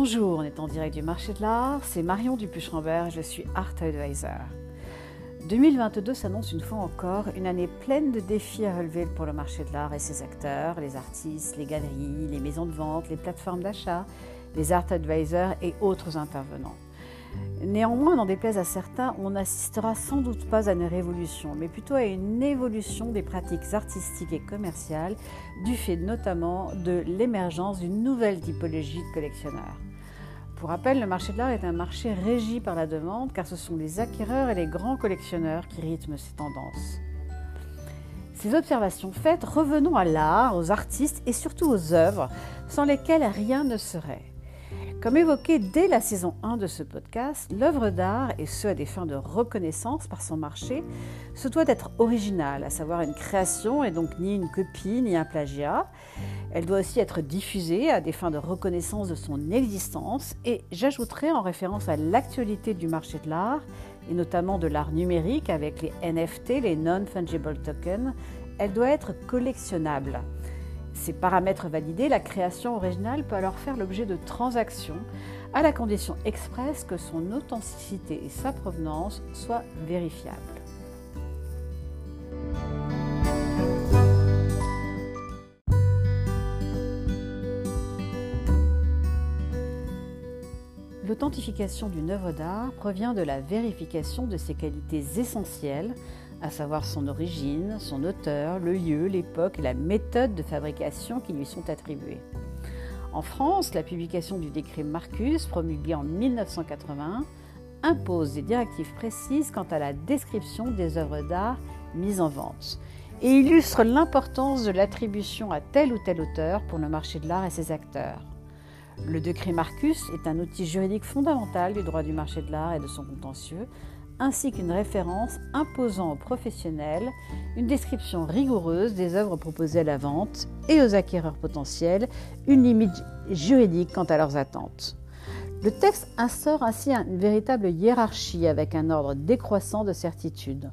Bonjour, on est en direct du marché de l'art, c'est Marion Dupuche-Rambert, je suis Art Advisor. 2022 s'annonce une fois encore une année pleine de défis à relever pour le marché de l'art et ses acteurs, les artistes, les galeries, les maisons de vente, les plateformes d'achat, les art advisors et autres intervenants. Néanmoins, n'en déplaise à certains, on n'assistera sans doute pas à une révolution, mais plutôt à une évolution des pratiques artistiques et commerciales, du fait notamment de l'émergence d'une nouvelle typologie de collectionneurs. Pour rappel, le marché de l'art est un marché régi par la demande, car ce sont les acquéreurs et les grands collectionneurs qui rythment ces tendances. Ces observations faites, revenons à l'art, aux artistes et surtout aux œuvres, sans lesquelles rien ne serait. Comme évoqué dès la saison 1 de ce podcast, l'œuvre d'art, et ce à des fins de reconnaissance par son marché, se doit d'être originale, à savoir une création et donc ni une copie ni un plagiat. Elle doit aussi être diffusée à des fins de reconnaissance de son existence et j'ajouterai en référence à l'actualité du marché de l'art et notamment de l'art numérique avec les NFT, les non-fungible tokens, elle doit être collectionnable. Ces paramètres validés, la création originale peut alors faire l'objet de transactions à la condition expresse que son authenticité et sa provenance soient vérifiables. L'authentification d'une œuvre d'art provient de la vérification de ses qualités essentielles à savoir son origine, son auteur, le lieu, l'époque et la méthode de fabrication qui lui sont attribuées. En France, la publication du décret Marcus, promulgué en 1981, impose des directives précises quant à la description des œuvres d'art mises en vente et illustre l'importance de l'attribution à tel ou tel auteur pour le marché de l'art et ses acteurs. Le décret Marcus est un outil juridique fondamental du droit du marché de l'art et de son contentieux, ainsi qu'une référence imposant aux professionnels une description rigoureuse des œuvres proposées à la vente et aux acquéreurs potentiels une limite juridique quant à leurs attentes. Le texte instaure ainsi une véritable hiérarchie avec un ordre décroissant de certitude.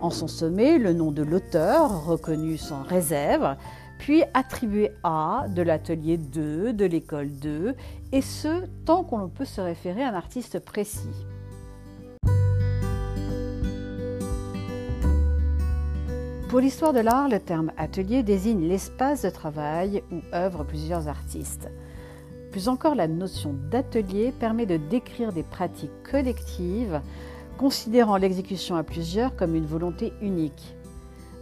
En son sommet, le nom de l'auteur, reconnu sans réserve, puis attribué à de l'atelier 2, de l'école 2, et ce, tant qu'on peut se référer à un artiste précis. Pour l'histoire de l'art, le terme atelier désigne l'espace de travail où œuvrent plusieurs artistes. Plus encore, la notion d'atelier permet de décrire des pratiques collectives, considérant l'exécution à plusieurs comme une volonté unique.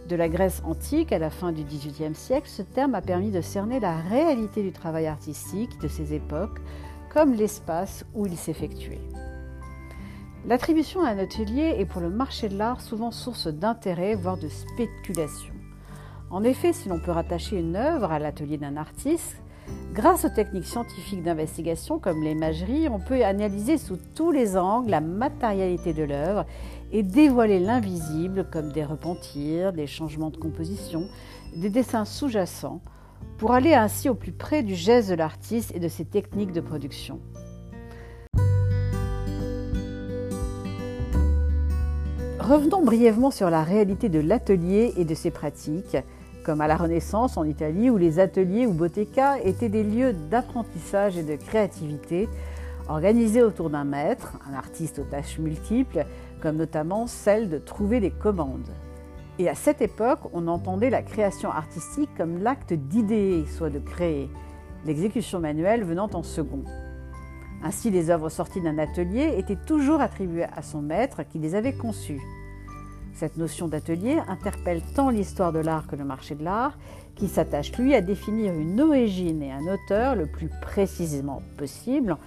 De la Grèce antique à la fin du XVIIIe siècle, ce terme a permis de cerner la réalité du travail artistique de ces époques comme l'espace où il s'effectuait. L'attribution à un atelier est pour le marché de l'art souvent source d'intérêt, voire de spéculation. En effet, si l'on peut rattacher une œuvre à l'atelier d'un artiste, grâce aux techniques scientifiques d'investigation comme l'imagerie, on peut analyser sous tous les angles la matérialité de l'œuvre et dévoiler l'invisible comme des repentirs, des changements de composition, des dessins sous-jacents, pour aller ainsi au plus près du geste de l'artiste et de ses techniques de production. Revenons brièvement sur la réalité de l'atelier et de ses pratiques, comme à la Renaissance en Italie où les ateliers ou bottega étaient des lieux d'apprentissage et de créativité organisés autour d'un maître, un artiste aux tâches multiples, comme notamment celle de trouver des commandes. Et à cette époque, on entendait la création artistique comme l'acte d'idéer, soit de créer, l'exécution manuelle venant en second. Ainsi, les œuvres sorties d'un atelier étaient toujours attribuées à son maître qui les avait conçues. Cette notion d'atelier interpelle tant l'histoire de l'art que le marché de l'art, qui s'attache lui à définir une origine et un auteur le plus précisément possible,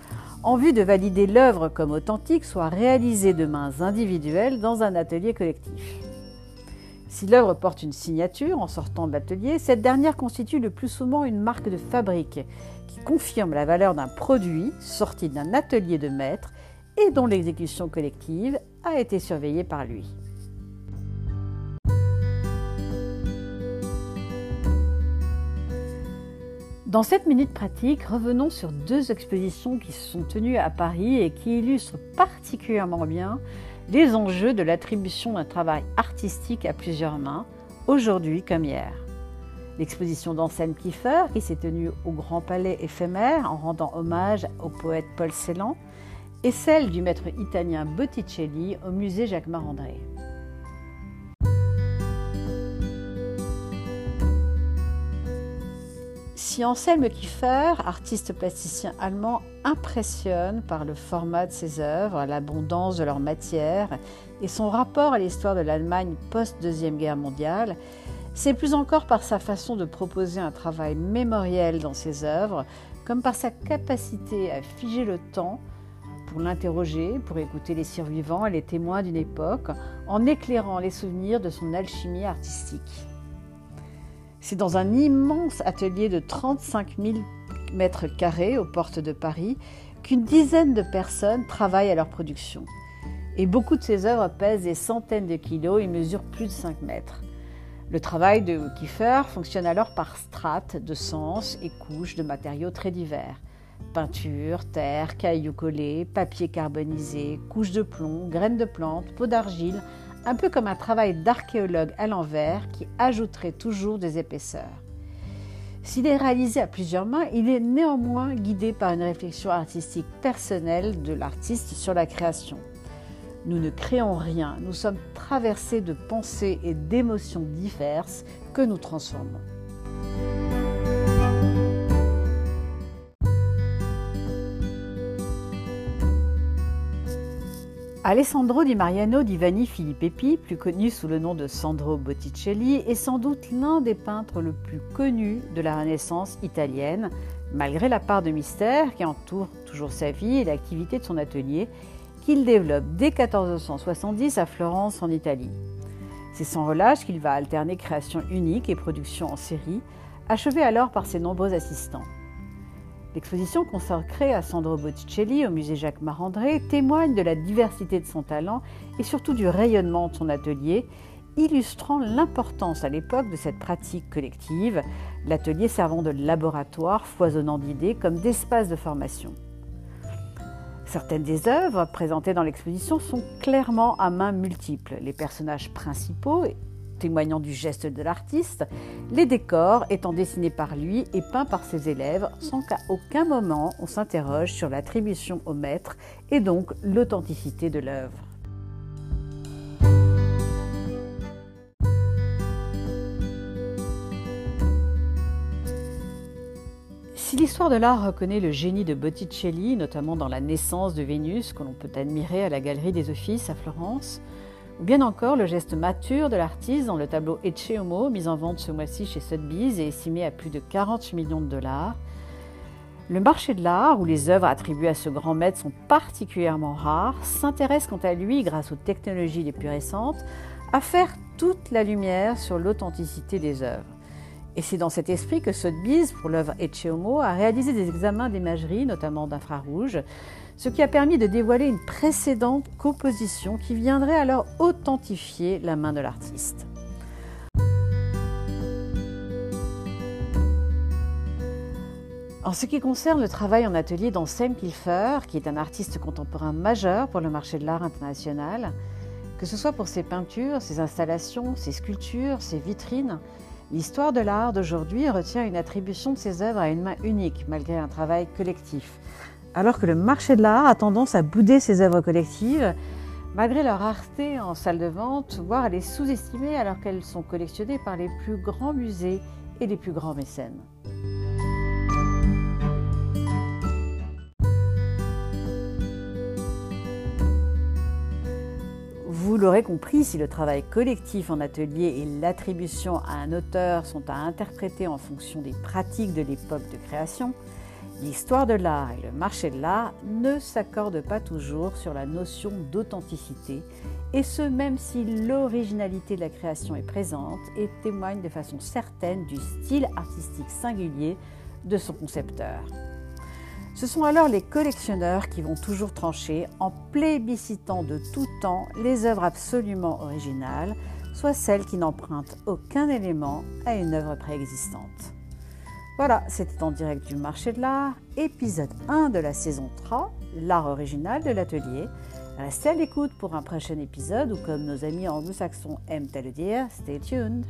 en vue de valider l'œuvre comme authentique soit réalisée de mains individuelles dans un atelier collectif. Si l'œuvre porte une signature en sortant de l'atelier, cette dernière constitue le plus souvent une marque de fabrique qui confirme la valeur d'un produit sorti d'un atelier de maître et dont l'exécution collective a été surveillée par lui. Dans cette minute pratique, revenons sur deux expositions qui se sont tenues à Paris et qui illustrent particulièrement bien les enjeux de l'attribution d'un travail artistique à plusieurs mains, aujourd'hui comme hier. l'exposition d'Anselme Kiefer qui s'est tenue au Grand Palais éphémère en rendant hommage au poète Paul Celan, et celle du maître italien Botticelli au musée Jacques Marandré. Si Anselme Kiefer, artiste plasticien allemand, impressionne par le format de ses œuvres, l'abondance de leur matière et son rapport à l'histoire de l'Allemagne post-Deuxième Guerre mondiale, c'est plus encore par sa façon de proposer un travail mémoriel dans ses œuvres, comme par sa capacité à figer le temps pour l'interroger, pour écouter les survivants et les témoins d'une époque, en éclairant les souvenirs de son alchimie artistique. C'est dans un immense atelier de 35 000 mètres carrés aux portes de Paris qu'une dizaine de personnes travaillent à leur production. Et beaucoup de ces œuvres pèsent des centaines de kilos et mesurent plus de 5 mètres. Le travail de Kiefer fonctionne alors par strates de sens et couches de matériaux très divers. Peinture, terre, cailloux collés, papier carbonisé, couches de plomb, graines de plantes, peau d'argile, un peu comme un travail d'archéologue à l'envers qui ajouterait toujours des épaisseurs. S'il est réalisé à plusieurs mains, il est néanmoins guidé par une réflexion artistique personnelle de l'artiste sur la création. Nous ne créons rien, nous sommes traversés de pensées et d'émotions diverses que nous transformons. Alessandro Di Mariano di Vanni Filippeppi, plus connu sous le nom de Sandro Botticelli, est sans doute l'un des peintres le plus connus de la Renaissance italienne, malgré la part de mystère qui entoure toujours sa vie et l'activité de son atelier, qu'il développe dès 1470 à Florence en Italie. C'est sans relâche qu'il va alterner création unique et production en série, achevé alors par ses nombreux assistants. L'exposition consacrée à Sandro Botticelli au musée Jacques Marandré témoigne de la diversité de son talent et surtout du rayonnement de son atelier, illustrant l'importance à l'époque de cette pratique collective, l'atelier servant de laboratoire foisonnant d'idées comme d'espace de formation. Certaines des œuvres présentées dans l'exposition sont clairement à mains multiples. Les personnages principaux, témoignant du geste de l'artiste, les décors étant dessinés par lui et peints par ses élèves, sans qu'à aucun moment on s'interroge sur l'attribution au maître et donc l'authenticité de l'œuvre. Si l'histoire de l'art reconnaît le génie de Botticelli, notamment dans la naissance de Vénus, que l'on peut admirer à la Galerie des Offices à Florence, ou bien encore le geste mature de l'artiste dans le tableau Ecce Homo, mis en vente ce mois-ci chez Sotheby's et estimé à plus de 40 millions de dollars, le marché de l'art, où les œuvres attribuées à ce grand maître sont particulièrement rares, s'intéresse quant à lui, grâce aux technologies les plus récentes, à faire toute la lumière sur l'authenticité des œuvres. Et c'est dans cet esprit que Sotheby's, pour l'œuvre Ecce a réalisé des examens d'imagerie, notamment d'infrarouge, ce qui a permis de dévoiler une précédente composition qui viendrait alors authentifier la main de l'artiste. En ce qui concerne le travail en atelier d'Anselm Kilfer, qui est un artiste contemporain majeur pour le marché de l'art international, que ce soit pour ses peintures, ses installations, ses sculptures, ses vitrines, L'histoire de l'art d'aujourd'hui retient une attribution de ses œuvres à une main unique, malgré un travail collectif. Alors que le marché de l'art a tendance à bouder ses œuvres collectives, malgré leur rareté en salle de vente, voire à les sous-estimer alors qu'elles sont collectionnées par les plus grands musées et les plus grands mécènes. Vous l'aurez compris, si le travail collectif en atelier et l'attribution à un auteur sont à interpréter en fonction des pratiques de l'époque de création, l'histoire de l'art et le marché de l'art ne s'accordent pas toujours sur la notion d'authenticité, et ce même si l'originalité de la création est présente et témoigne de façon certaine du style artistique singulier de son concepteur. Ce sont alors les collectionneurs qui vont toujours trancher en plébiscitant de tout temps les œuvres absolument originales, soit celles qui n'empruntent aucun élément à une œuvre préexistante. Voilà, c'était en direct du marché de l'art, épisode 1 de la saison 3, l'art original de l'atelier. Restez à l'écoute pour un prochain épisode ou comme nos amis anglo-saxons aiment à le dire, stay tuned.